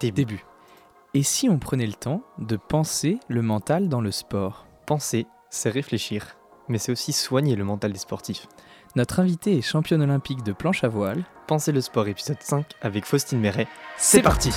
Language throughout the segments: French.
Début. Et si on prenait le temps de penser le mental dans le sport? Penser, c'est réfléchir, mais c'est aussi soigner le mental des sportifs. Notre invité est championne olympique de planche à voile. Penser le sport épisode 5 avec Faustine Méret. C'est parti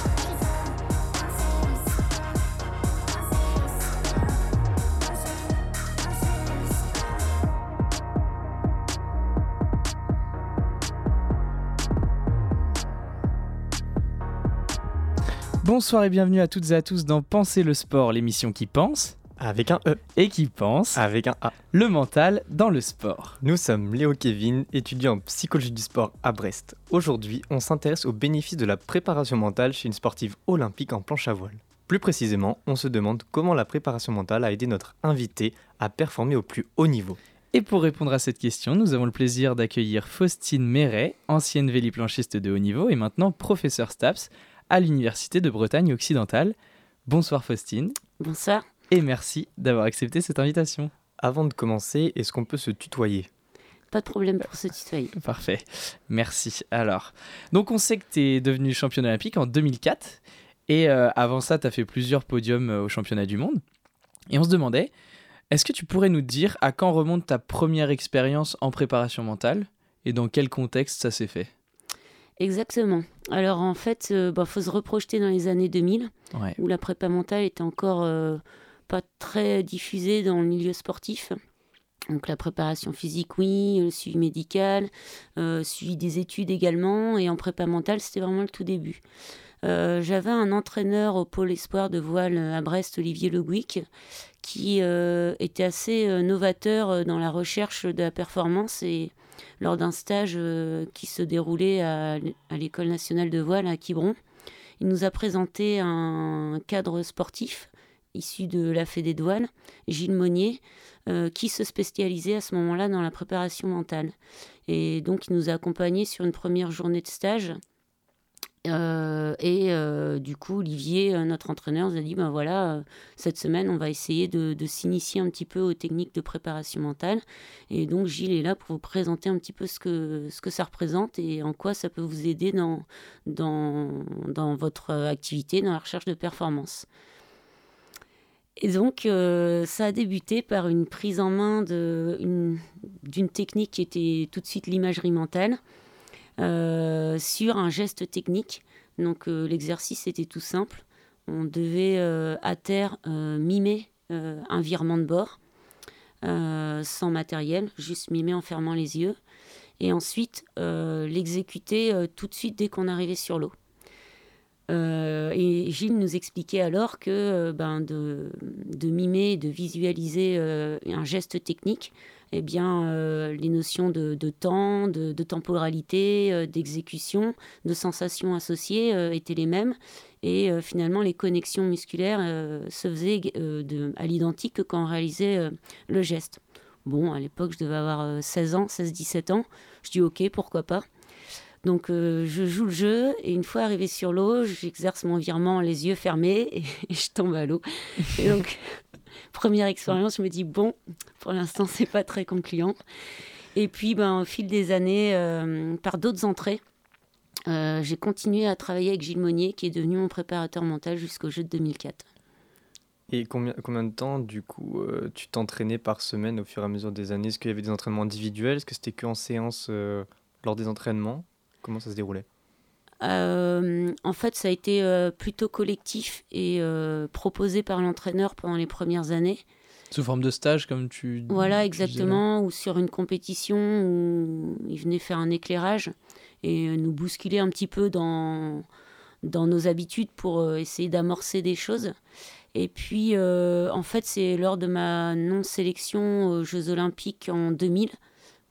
Bonsoir et bienvenue à toutes et à tous dans Penser le sport, l'émission qui pense Avec un E. et qui pense Avec un A. le mental dans le sport. Nous sommes Léo Kevin, étudiant en psychologie du sport à Brest. Aujourd'hui, on s'intéresse aux bénéfices de la préparation mentale chez une sportive olympique en planche à voile. Plus précisément, on se demande comment la préparation mentale a aidé notre invité à performer au plus haut niveau. Et pour répondre à cette question, nous avons le plaisir d'accueillir Faustine Méret, ancienne véliplanchiste de haut niveau et maintenant professeur STAPS à l'Université de Bretagne occidentale. Bonsoir Faustine Bonsoir. et merci d'avoir accepté cette invitation. Avant de commencer, est-ce qu'on peut se tutoyer? Pas de problème pour se tutoyer. Parfait, merci. Alors, donc on sait que tu es devenu championne olympique en 2004 et euh, avant ça, tu as fait plusieurs podiums euh, au championnat du monde. Et on se demandait, est-ce que tu pourrais nous dire à quand remonte ta première expérience en préparation mentale? Et dans quel contexte ça s'est fait? Exactement. Alors en fait, il faut se reprojeter dans les années 2000, Ouais. où la prépa mentale était encore euh, pas très diffusée dans le milieu sportif. Donc la préparation physique, oui, le suivi médical, euh, suivi des études également, et en prépa mentale, c'était vraiment le tout début. Euh, J'avais un entraîneur au pôle espoir de voile à Brest, Olivier Le Gouic, qui euh, était assez euh, novateur euh, dans la recherche de la performance et lors d'un stage euh, qui se déroulait à, l'École nationale de voile à Quiberon. Il nous a présenté un cadre sportif issu de la Fédé de Gilles Monnier, euh, qui se spécialisait à ce moment-là dans la préparation mentale. Et donc, il nous a accompagnés sur une première journée de stage. Euh, et euh, du coup, Olivier, euh, notre entraîneur, nous a dit ben voilà, cette semaine, on va essayer de, s'initier un petit peu aux techniques de préparation mentale. Et donc, Gilles est là pour vous présenter un petit peu ce que, ce que ça représente et en quoi ça peut vous aider dans, dans, dans votre activité, dans la recherche de performance. Et donc, ça a débuté par une prise en main d'une technique qui était tout de suite l'imagerie mentale sur un geste technique. Donc, euh, l'exercice était tout simple. On devait euh, à terre euh, mimer euh, un virement de bord euh, sans matériel, juste mimer en fermant les yeux. Et ensuite, euh, l'exécuter euh, tout de suite dès qu'on arrivait sur l'eau. Euh, et Gilles nous expliquait alors que euh, ben, de, mimer, de visualiser euh, un geste technique, eh bien, les notions de, temps, de, temporalité, d'exécution, de sensations associées étaient les mêmes. Et finalement, les connexions musculaires se faisaient à l'identique que quand on réalisait le geste. Bon, à l'époque, je devais avoir euh, 16 ans, 16-17 ans. Je dis OK, pourquoi pas. Donc, euh, je joue le jeu et une fois arrivé sur l'eau, j'exerce mon virement les yeux fermés et, je tombe à l'eau. Et donc, première expérience, je me dis bon, pour l'instant, c'est pas très concluant. Et puis, ben, au fil des années, euh, par d'autres entrées, euh, j'ai continué à travailler avec Gilles Monnier, qui est devenu mon préparateur mental jusqu'au jeu de 2004. Et combien, combien de temps, du coup, tu t'entraînais par semaine au fur et à mesure des années? Est-ce qu'il y avait des entraînements individuels? Est-ce que c'était que en séance lors des entraînements? Comment ça se déroulait? Euh, en fait, ça a été euh, plutôt collectif et euh, proposé par l'entraîneur pendant les premières années. Sous forme de stage comme tu Voilà, tu exactement. Ou sur une compétition où il venait faire un éclairage et nous bousculer un petit peu dans, dans nos habitudes pour euh, essayer d'amorcer des choses. Et puis, euh, en fait, c'est lors de ma non-sélection aux Jeux Olympiques en 2000,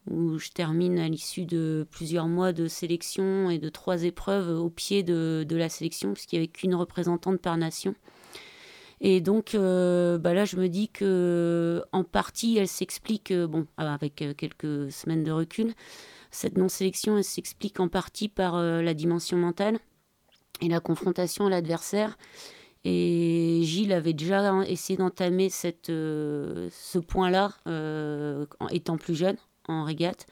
où je termine à l'issue de plusieurs mois de sélection et de trois épreuves au pied de, la sélection, puisqu'il n'y avait qu'une représentante par nation. Et donc euh, bah là, je me dis que en partie, elle s'explique, euh, bon, avec euh, quelques semaines de recul, cette non-sélection, elle s'explique en partie par la dimension mentale et la confrontation à l'adversaire. Et Gilles avait déjà essayé d'entamer ce point-là, étant plus jeune, en régate.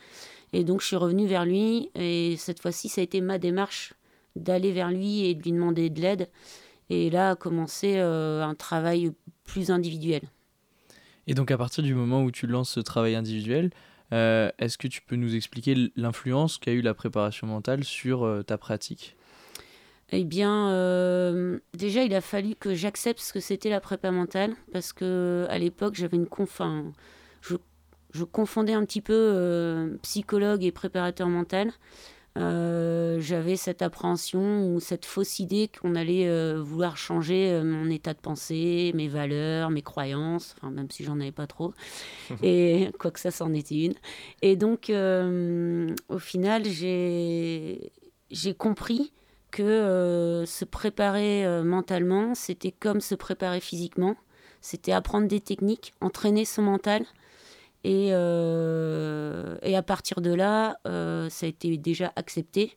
Et donc, je suis revenue vers lui, et cette fois-ci, ça a été ma démarche d'aller vers lui et de lui demander de l'aide. Et là a commencé un travail plus individuel. Et donc à partir du moment où tu lances ce travail individuel, est-ce que tu peux nous expliquer l'influence qu'a eu la préparation mentale sur ta pratique? Eh bien, euh, déjà, il a fallu que j'accepte ce que c'était la prépa mentale, parce que à l'époque, j'avais une confin, je, je, confondais un petit peu euh, psychologue et préparateur mental. Euh, j'avais cette appréhension ou cette fausse idée qu'on allait vouloir changer mon état de pensée, mes valeurs, mes croyances, enfin, même si j'en avais pas trop, et quoi que ça, c'en était une. Et donc, au final, j'ai compris que euh, se préparer euh, mentalement, c'était comme se préparer physiquement. C'était apprendre des techniques, entraîner son mental. Et, euh, et à partir de là, ça a été déjà accepté.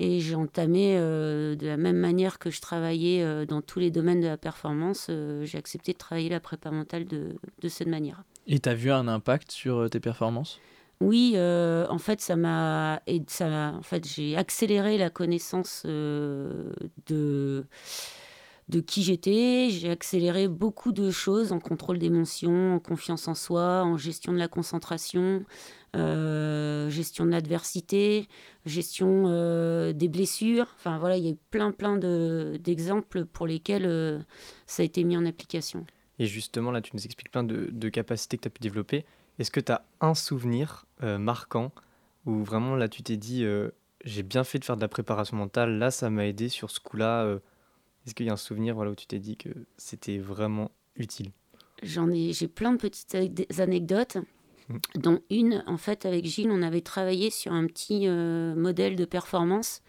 Et j'ai entamé de la même manière que je travaillais dans tous les domaines de la performance, j'ai accepté de travailler la prépa mentale de, de cette manière. Et tu as vu un impact sur tes performances? Oui, euh, en fait, ça m'a, ça, en fait, j'ai accéléré la connaissance euh, de de qui j'étais. J'ai accéléré beaucoup de choses en contrôle d'émotions, en confiance en soi, en gestion de la concentration, euh, gestion de l'adversité, gestion des blessures. Enfin voilà, il y a eu plein plein d'exemples pour lesquels ça a été mis en application. Et justement, là, tu nous expliques plein de, de capacités que tu as pu développer. Est-ce que tu as un souvenir euh, marquant où vraiment là tu t'es dit euh, j'ai bien fait de faire de la préparation mentale, là ça m'a aidé sur ce coup-là euh, Est-ce qu'il y a un souvenir voilà, où tu t'es dit que c'était vraiment utile? J'en ai, j'ai plein de petites anecdotes, mmh. dont une en fait avec Gilles, on avait travaillé sur un petit modèle de performance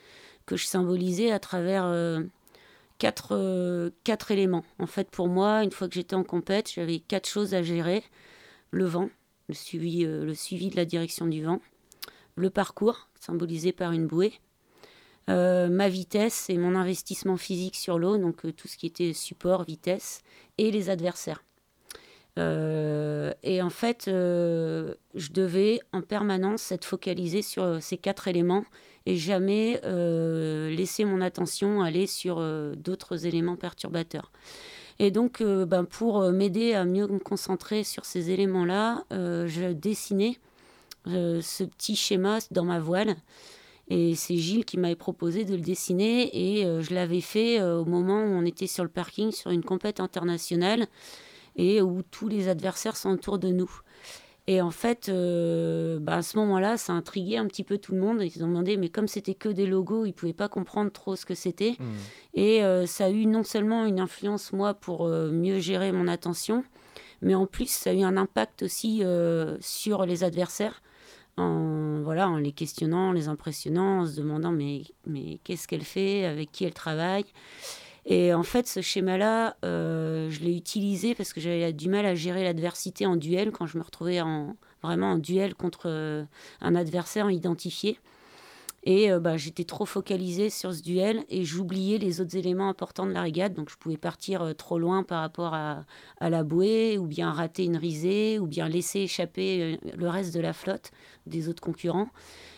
que je symbolisais à travers quatre, quatre éléments. En fait, pour moi, une fois que j'étais en compète, j'avais quatre choses à gérer le vent, le suivi, euh, le suivi de la direction du vent, le parcours, symbolisé par une bouée, euh, ma vitesse et mon investissement physique sur l'eau, donc euh, tout ce qui était support, vitesse, et les adversaires. et en fait, je devais en permanence être focalisé sur ces quatre éléments et jamais laisser mon attention aller sur d'autres éléments perturbateurs. Et donc, euh, ben, pour euh, m'aider à mieux me concentrer sur ces éléments-là, euh, je dessinais ce petit schéma dans ma voile. Et c'est Gilles qui m'avait proposé de le dessiner et je l'avais fait au moment où on était sur le parking sur une compète internationale et où tous les adversaires sont autour de nous. Et en fait, euh, bah, à ce moment-là, ça a intrigué un petit peu tout le monde. Ils ont demandé, mais comme c'était que des logos, ils ne pouvaient pas comprendre trop ce que c'était. Hmm. Et euh, ça a eu non seulement une influence, moi, pour euh, mieux gérer mon attention, mais en plus, ça a eu un impact aussi sur les adversaires. En, voilà, en les questionnant, en les impressionnant, en se demandant, mais, mais qu'est-ce qu'elle fait, avec qui elle travaille. Et en fait, ce schéma-là, euh, je l'ai utilisé parce que j'avais du mal à gérer l'adversité en duel quand je me retrouvais en, vraiment en duel contre euh, un adversaire identifié. Et euh, bah, j'étais trop focalisée sur ce duel et j'oubliais les autres éléments importants de la régate. Donc je pouvais partir trop loin par rapport à, la bouée, ou bien rater une risée, ou bien laisser échapper le reste de la flotte des autres concurrents.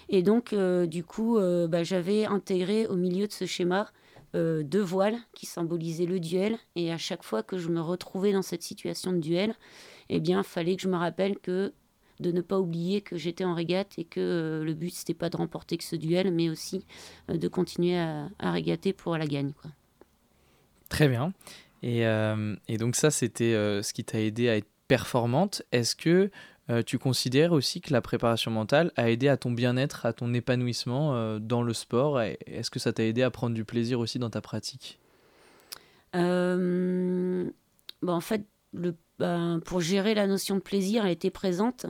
Et donc, du coup, bah, j'avais intégré au milieu de ce schéma euh, deux voiles qui symbolisaient le duel. Et à chaque fois que je me retrouvais dans cette situation de duel, eh bien, fallait que je me rappelle que de ne pas oublier que j'étais en régate et que euh, le but c'était pas de remporter que ce duel, mais aussi euh, de continuer à, régater pour la gagne. Quoi. Très bien. Et, et donc ça, c'était ce qui t'a aidé à être performante. Est-ce que euh, tu considères aussi que la préparation mentale a aidé à ton bien-être, à ton épanouissement euh, dans le sport Est-ce que ça t'a aidé à prendre du plaisir aussi dans ta pratique? Euh, bon, En fait, le, ben, pour gérer la notion de plaisir, elle était présente.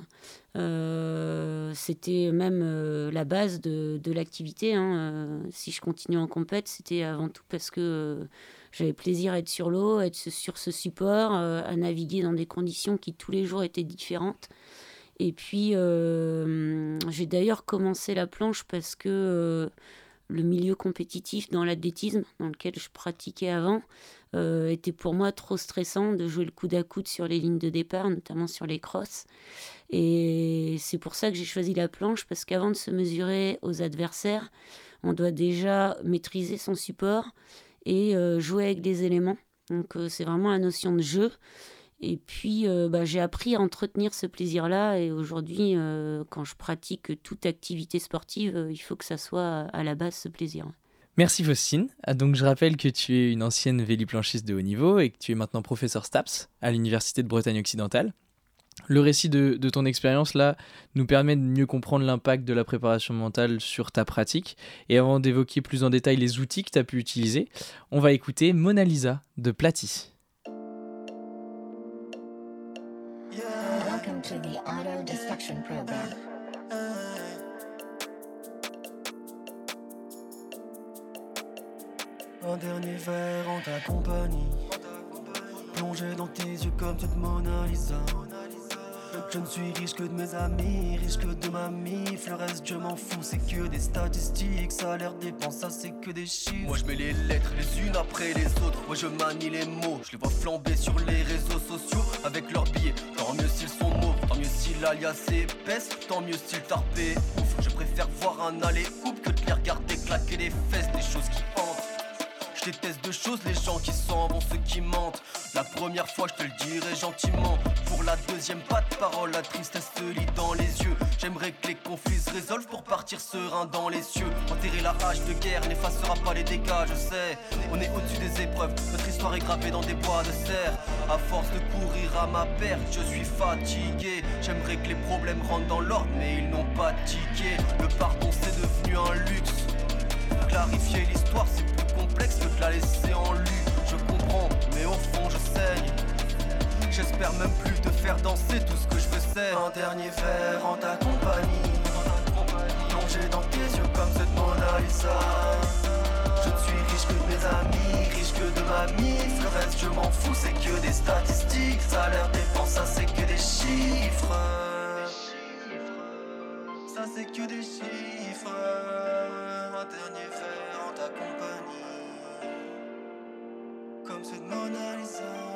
c'était même la base de, de l'activité. Hein. si je continue en compète, c'était avant tout parce que j'avais plaisir à être sur l'eau, à être sur ce support, à naviguer dans des conditions qui tous les jours étaient différentes. Et puis, euh, j'ai d'ailleurs commencé la planche parce que euh, le milieu compétitif dans l'athlétisme, dans lequel je pratiquais avant, euh, était pour moi trop stressant de jouer le coude à coude sur les lignes de départ, notamment sur les crosses. Et c'est pour ça que j'ai choisi la planche, parce qu'avant de se mesurer aux adversaires, on doit déjà maîtriser son support et jouer avec des éléments. Donc c'est vraiment la notion de jeu. Et puis, bah, j'ai appris à entretenir ce plaisir-là. Et aujourd'hui, quand je pratique toute activité sportive, il faut que ça soit à la base ce plaisir. Merci Faustine. Ah, donc je rappelle que tu es une ancienne véliplanchiste de haut niveau et que tu es maintenant professeur STAPS à l'Université de Bretagne occidentale. Le récit de, ton expérience là nous permet de mieux comprendre l'impact de la préparation mentale sur ta pratique. Et avant d'évoquer plus en détail les outils que tu as pu utiliser, on va écouter Mona Lisa de Platy. Un dernier verre en ta compagnie. Plongé dans tes yeux comme toute Mona Lisa. Je ne suis riche que de mes amis, riche que de ma mif. Le reste, je m'en fous, c'est que des statistiques. Salaire, dépense, ça c'est que des chiffres. Moi, je mets les lettres les unes après les autres. Moi, je manie les mots. Je les vois flamber sur les réseaux sociaux avec leurs billets. Tant mieux s'ils sont mauves, tant mieux si l'alias épaisse, tant mieux s'ils tarpé. Ouf, je préfère voir un aller oup que de les regarder claquer les fesses, des choses qui je déteste deux choses, les gens qui sont bon, ceux qui mentent. La première fois, je te le dirai gentiment. La deuxième, pas de parole, la tristesse se lit dans les yeux. J'aimerais que les conflits se résolvent pour partir serein dans les cieux. Enterrer la rage de guerre n'effacera pas les dégâts, je sais. On est au-dessus des épreuves, notre histoire est gravée dans des bois de serre. À force de courir à ma perte, je suis fatigué. J'aimerais que les problèmes rentrent dans l'ordre, mais ils n'ont pas tiqué. Le pardon, c'est devenu un luxe. Clarifier l'histoire, c'est complexe que de la laisser en lui. Je comprends, mais au fond je saigne. J'espère même plus te faire danser tout ce que je veux c'est un dernier verre en ta compagnie. Plongé dans tes yeux comme cette Mona Lisa. Je ne suis riche que de mes amis, riche que de ma mise. Le reste je m'en fous, c'est que des statistiques. Salaire, dépense, ça c'est que des chiffres. Ça c'est que des chiffres. Un dernier verre en ta compagnie. Plus de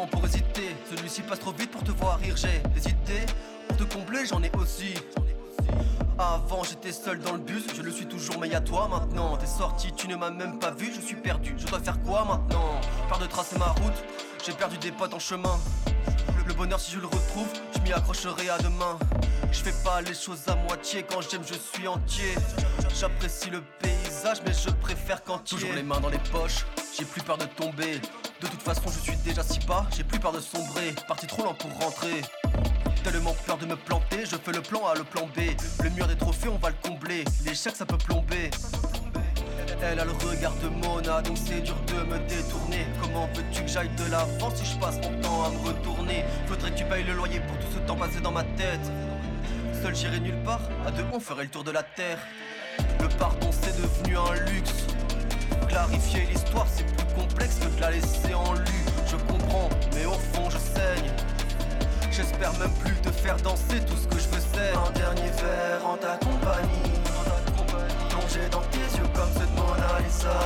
temps pour hésiter, celui-ci passe trop vite pour te voir rire. J'ai des idées pour te combler, j'en ai aussi. Avant j'étais seul dans le bus, je le suis toujours mais y'a toi maintenant. T'es sorti, tu ne m'as même pas vu, je suis perdu, je dois faire quoi maintenant? Par de tracer ma route, j'ai perdu des potes en chemin. Le bonheur si je le retrouve, je m'y accrocherai à demain. Je fais pas les choses à moitié, quand j'aime je suis entier. J'apprécie le paysage mais je préfère quand Toujours les mains dans les poches, j'ai plus peur de tomber De toute façon je suis déjà si bas, j'ai plus peur de sombrer Parti trop lent pour rentrer Tellement peur de me planter, je fais le plan A, le plan B. Le mur des trophées, on va le combler. L'échec, ça peut plomber. Elle a le regard de Mona, donc c'est dur de me détourner. Comment veux-tu que j'aille de l'avant si je passe mon temps à me retourner? Faudrait que tu payes le loyer pour tout ce temps passé dans ma tête. Seul j'irai nulle part, à deux on ferait le tour de la terre. Le pardon c'est devenu un luxe. Clarifier l'histoire c'est complexe que de la laisser en lu. Je comprends, mais au fond je saigne. J'espère même plus te faire danser tout ce que je veux c'est Un dernier verre en ta compagnie. Plongé dans tes yeux comme ceux de Mona Lisa.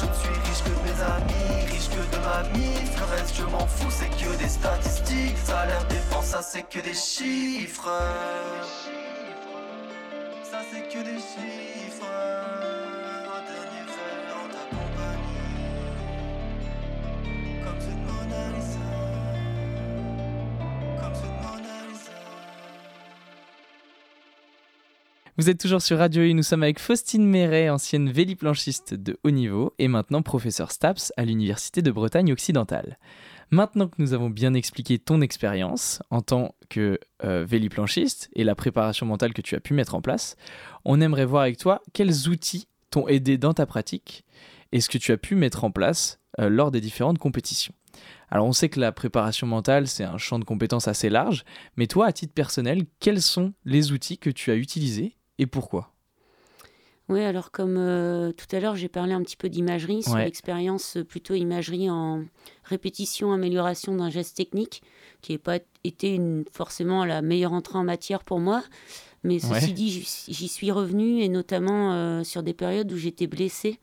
Je ne suis riche que de mes amis, riche que de ma mise Le reste je m'en fous c'est que des statistiques. Salaire, dépense, ça c'est que des chiffres. Ça c'est que des chiffres Vous êtes toujours sur Radio I, nous sommes avec Faustine Méret, ancienne véliplanchiste de haut niveau et maintenant professeur STAPS à l'Université de Bretagne occidentale. Maintenant que nous avons bien expliqué ton expérience en tant que euh, véliplanchiste et la préparation mentale que tu as pu mettre en place, on aimerait voir avec toi quels outils t'ont aidé dans ta pratique et ce que tu as pu mettre en place euh, lors des différentes compétitions. Alors on sait que la préparation mentale, c'est un champ de compétences assez large, mais toi, à titre personnel, quels sont les outils que tu as utilisés et pourquoi? Oui, alors comme euh, tout à l'heure, j'ai parlé un petit peu d'imagerie, sur l'expérience euh, plutôt imagerie en répétition, amélioration d'un geste technique, qui n'a pas été une, forcément la meilleure entrée en matière pour moi. Mais ceci Ouais. dit, j'y j'y suis revenue et notamment euh, sur des périodes où j'étais blessée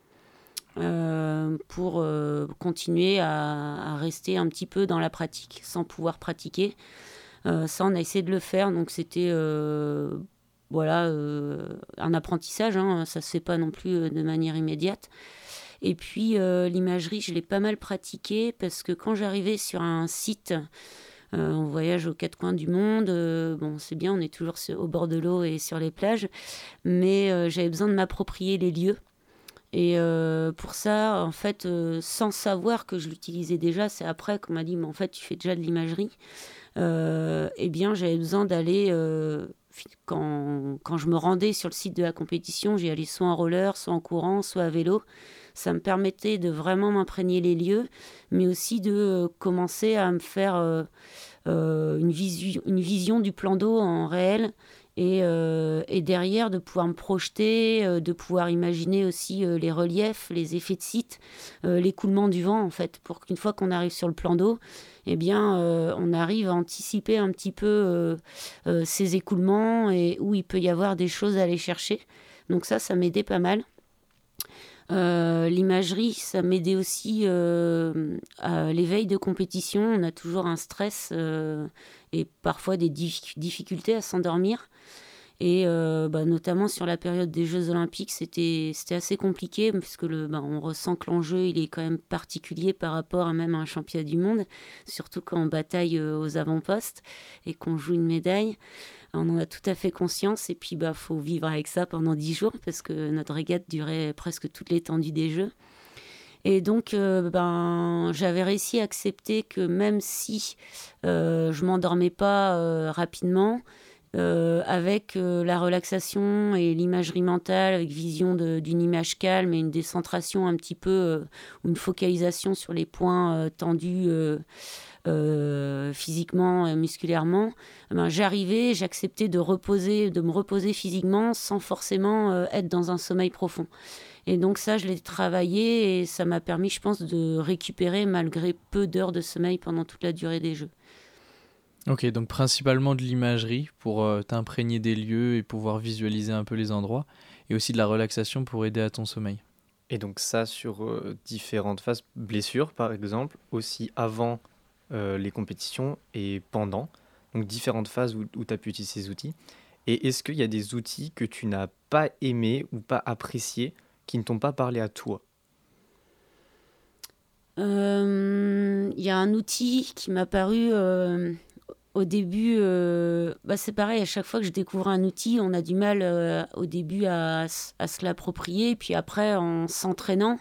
euh, pour euh, continuer à, rester un petit peu dans la pratique sans pouvoir pratiquer. Euh, ça, on a essayé de le faire, donc c'était voilà un apprentissage. Hein, ça se fait pas non plus de manière immédiate. Et puis l'imagerie, je l'ai pas mal pratiquée parce que quand j'arrivais sur un site, on voyage aux quatre coins du monde. bon, c'est bien, on est toujours au bord de l'eau et sur les plages, mais j'avais besoin de m'approprier les lieux. Et euh, pour ça, en fait, euh, sans savoir que je l'utilisais déjà, c'est après qu'on m'a dit, mais en fait, tu fais déjà de l'imagerie. Euh, eh bien, j'avais besoin d'aller, quand, je me rendais sur le site de la compétition, j'y allais soit en roller, soit en courant, soit à vélo. Ça me permettait de vraiment m'imprégner les lieux, mais aussi de commencer à me faire une vision du plan d'eau en réel et, euh, et derrière de pouvoir me projeter, euh, de pouvoir imaginer aussi euh, les reliefs, les effets de site, l'écoulement du vent en fait, pour qu'une fois qu'on arrive sur le plan d'eau, eh bien on arrive à anticiper un petit peu ces écoulements et où il peut y avoir des choses à aller chercher. Donc ça, ça m'aidait pas mal. Euh, L'imagerie, ça m'aidait aussi euh, à l'éveil de compétition. On a toujours un stress euh, et parfois des dif- difficultés à s'endormir. Et euh, bah, notamment sur la période des Jeux Olympiques, c'était assez compliqué puisque le, bah, on ressent que l'enjeu il est quand même particulier par rapport à même un championnat du monde, surtout quand on bataille euh, aux avant-postes et qu'on joue une médaille. On en a tout à fait conscience et puis bah faut vivre avec ça pendant dix jours parce que notre régate durait presque toute l'étendue des Jeux. Et donc, euh, ben, j'avais réussi à accepter que même si euh, je m'endormais pas rapidement, avec euh, la relaxation et l'imagerie mentale, avec vision d'une image calme et une décentration un petit peu, euh, une focalisation sur les points euh, tendus euh, euh, physiquement, et musculairement, eh ben, j'arrivais, j'acceptais de reposer, de me reposer physiquement sans forcément euh, être dans un sommeil profond. Et donc ça, je l'ai travaillé et ça m'a permis, je pense, de récupérer malgré peu d'heures de sommeil pendant toute la durée des jeux. Ok, donc principalement de l'imagerie pour euh, t'imprégner des lieux et pouvoir visualiser un peu les endroits, et aussi de la relaxation pour aider à ton sommeil. Et donc ça sur euh, différentes phases, blessures par exemple, aussi avant euh, les compétitions et pendant, donc différentes phases où, tu as pu utiliser ces outils. Et est-ce qu'il y a des outils que tu n'as pas aimés ou pas appréciés, qui ne t'ont pas parlé à toi? Euh, Il y a un outil qui m'a paru euh, au début. euh, bah c'est pareil, à chaque fois que je découvre un outil, on a du mal euh, au début à, se l'approprier. Puis après, en s'entraînant,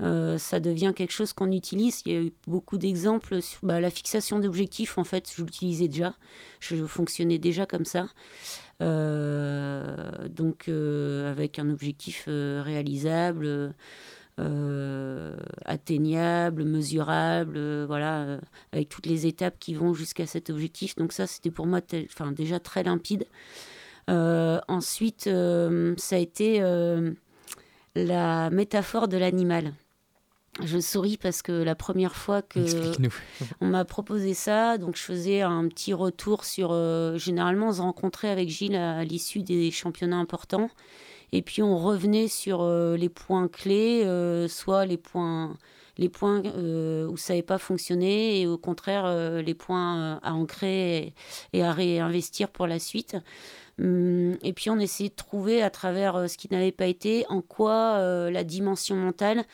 euh, ça devient quelque chose qu'on utilise. Il y a eu beaucoup d'exemples sur bah, la fixation d'objectifs. En fait, je l'utilisais déjà. Je fonctionnais déjà comme ça. Donc, avec un objectif réalisable. Euh, atteignable, mesurable, euh, voilà, euh, avec toutes les étapes qui vont jusqu'à cet objectif. Donc ça, c'était pour moi enfin, déjà très limpide. Ensuite, ça a été la métaphore de l'animal. Je souris parce que la première fois que on m'a proposé ça, donc je faisais un petit retour sur. généralement, on se rencontrait avec Gilles à, à l'issue des championnats importants, et puis on revenait sur euh, les points clés, euh, soit les points, euh, où ça n'avait pas fonctionné, et au contraire les points à ancrer et, à réinvestir pour la suite. Hum, Et puis on essayait de trouver à travers ce qui n'avait pas été en quoi la dimension mentale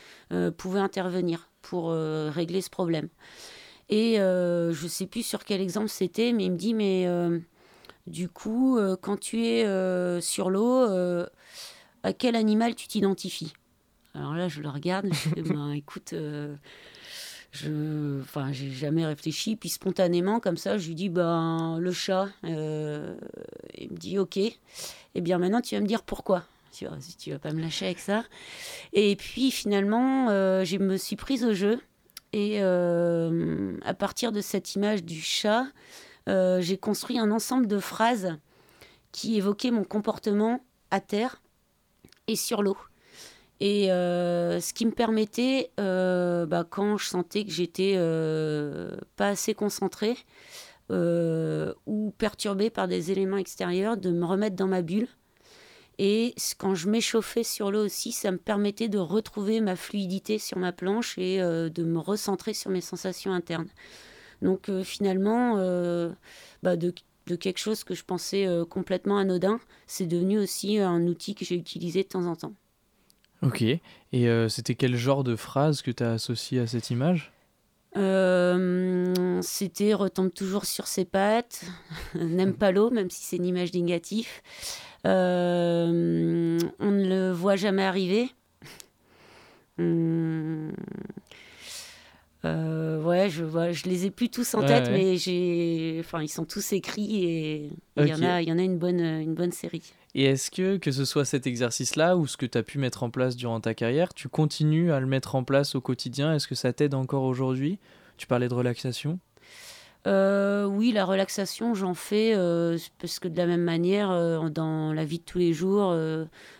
pouvait intervenir pour régler ce problème. Et je sais plus sur quel exemple c'était, mais il me dit mais du coup euh, quand tu es euh, sur l'eau, euh, à quel animal tu t'identifies? Alors là je le regarde, je fais ben écoute. je, enfin, j'ai jamais réfléchi, puis spontanément, comme ça, je lui dis, ben, le chat. Il me dit, ok. Eh bien, maintenant, tu vas me dire pourquoi. Tu vois, si tu vas pas me lâcher avec ça. Et puis, finalement, je me suis prise au jeu. Et à partir de cette image du chat, euh, j'ai construit un ensemble de phrases qui évoquaient mon comportement à terre et sur l'eau. Et euh, ce qui me permettait, euh, bah, quand je sentais que j'étais pas assez concentrée, ou perturbée par des éléments extérieurs, de me remettre dans ma bulle. Et quand je m'échauffais sur l'eau aussi, ça me permettait de retrouver ma fluidité sur ma planche et de me recentrer sur mes sensations internes. Donc euh, finalement, bah, de, de, quelque chose que je pensais complètement anodin, c'est devenu aussi un outil que j'ai utilisé de temps en temps. Ok. Et c'était quel genre de phrase que tu as associé à cette image? Euh, c'était retombe toujours sur ses pattes, n'aime pas l'eau, même si c'est une image négative. Euh, on ne le voit jamais arriver. Hum, euh, ouais, je vois, je les ai plus tous en tête, mais j'ai, enfin, ils sont tous écrits et il y en a, il y en a une bonne, une bonne série. Et est-ce que, que ce soit cet exercice-là ou ce que tu as pu mettre en place durant ta carrière, tu continues à le mettre en place au quotidien? Est-ce que ça t'aide encore aujourd'hui? Tu parlais de relaxation euh, oui, la relaxation, j'en fais euh, parce que de la même manière, euh, dans la vie de tous les jours,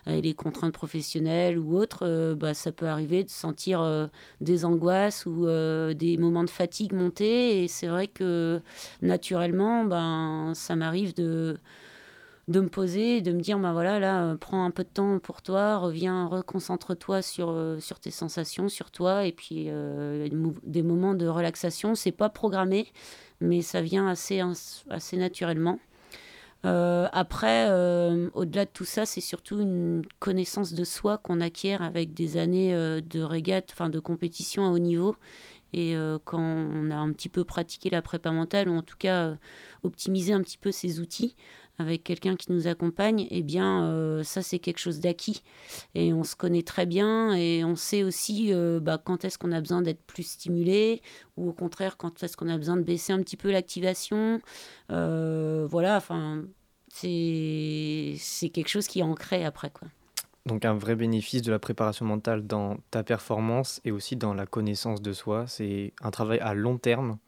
avec les contraintes professionnelles ou autres, bah, ça peut arriver de sentir des angoisses ou des moments de fatigue monter. Et c'est vrai que naturellement, ben, ça m'arrive de, de me poser, de me dire, ben voilà, là, euh, prends un peu de temps pour toi, reviens, reconcentre-toi sur, euh, sur tes sensations, sur toi, et puis euh, des moments de relaxation, c'est pas programmé, mais ça vient assez, assez naturellement. après, au-delà de tout ça, c'est surtout une connaissance de soi qu'on acquiert avec des années de régate, enfin de compétition à haut niveau. Et quand on a un petit peu pratiqué la prépa mentale, ou en tout cas optimisé un petit peu ses outils, avec quelqu'un qui nous accompagne, eh bien, euh, ça, c'est quelque chose d'acquis. Et on se connaît très bien et on sait aussi euh, bah, quand est-ce qu'on a besoin d'être plus stimulé ou au contraire, quand est-ce qu'on a besoin de baisser un petit peu l'activation. Euh, voilà, enfin, c'est quelque chose qui est ancré après, quoi. Donc un vrai bénéfice de la préparation mentale dans ta performance et aussi dans la connaissance de soi. C'est un travail à long terme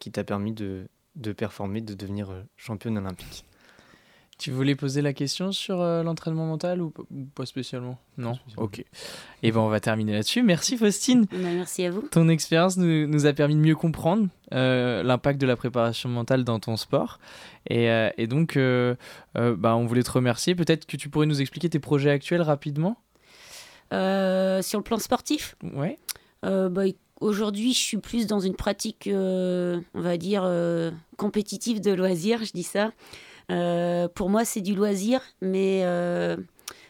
qui t'a permis de, de performer, de devenir championne olympique. Tu voulais poser la question sur euh, l'entraînement mental ou, pas spécialement? Non? Ok. Et eh ben on va terminer là-dessus. Merci Faustine. Bah, merci à vous. Ton expérience nous, nous, a permis de mieux comprendre euh, l'impact de la préparation mentale dans ton sport. Et, euh, et donc, bah, on voulait te remercier. Peut-être que tu pourrais nous expliquer tes projets actuels rapidement Sur le plan sportif? Ouais. Bah, Aujourd'hui, je suis plus dans une pratique, on va dire, compétitive de loisirs, je dis ça. Euh, pour moi, c'est du loisir, mais euh,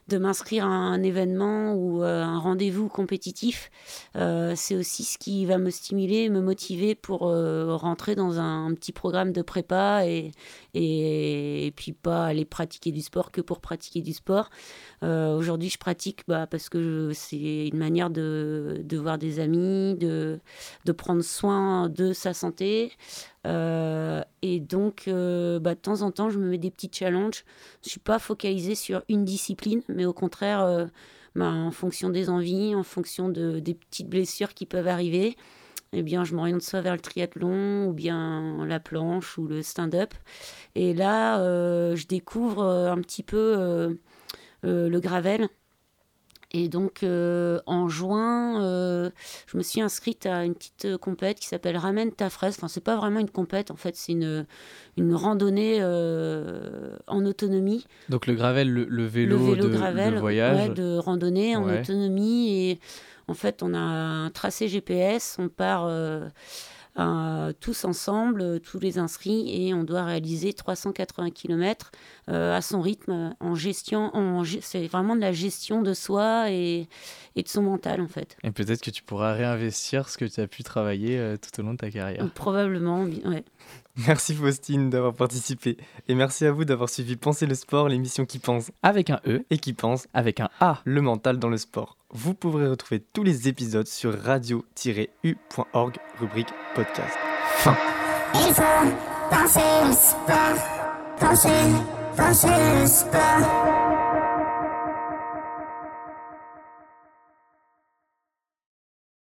de m'inscrire à un événement ou euh, un rendez-vous compétitif, c'est aussi ce qui va me stimuler, me motiver pour rentrer dans un, petit programme de prépa et, puis pas aller pratiquer du sport que pour pratiquer du sport. Aujourd'hui, je pratique bah, parce que c'est une manière de, voir des amis, de prendre soin de sa santé. Euh, et donc, euh, bah, de temps en temps, je me mets des petits challenges. Je suis pas focalisée sur une discipline, mais au contraire, euh, bah, en fonction des envies, en fonction de, des petites blessures qui peuvent arriver, eh bien, je m'oriente soit vers le triathlon, ou bien la planche, ou le stand-up. Et là, je découvre un petit peu le gravel. Et donc, euh, en juin, euh, je me suis inscrite à une petite euh, compète qui s'appelle Ramène ta fraise. Enfin, c'est pas vraiment une compète, en fait, c'est une, une randonnée en autonomie. Donc, le gravel, le, vélo, le vélo de, gravel, de voyage. Ouais, de randonnée en autonomie. Et en fait, on a un tracé GPS, on part euh, tous ensemble, euh, tous les inscrits, et on doit réaliser 380 km euh, à son rythme, en gestion. En, c'est vraiment de la gestion de soi et, et de son mental, en fait. Et peut-être que tu pourras réinvestir ce que tu as pu travailler tout au long de ta carrière. Probablement, ouais. Merci Faustine d'avoir participé. Et merci à vous d'avoir suivi Penser le sport, l'émission qui pense avec un E et qui pense avec un A. Le mental dans le sport. Vous pourrez retrouver tous les épisodes sur radio-u.org, rubrique podcast. Fin. Il faut penser le sport, penser, penser le sport.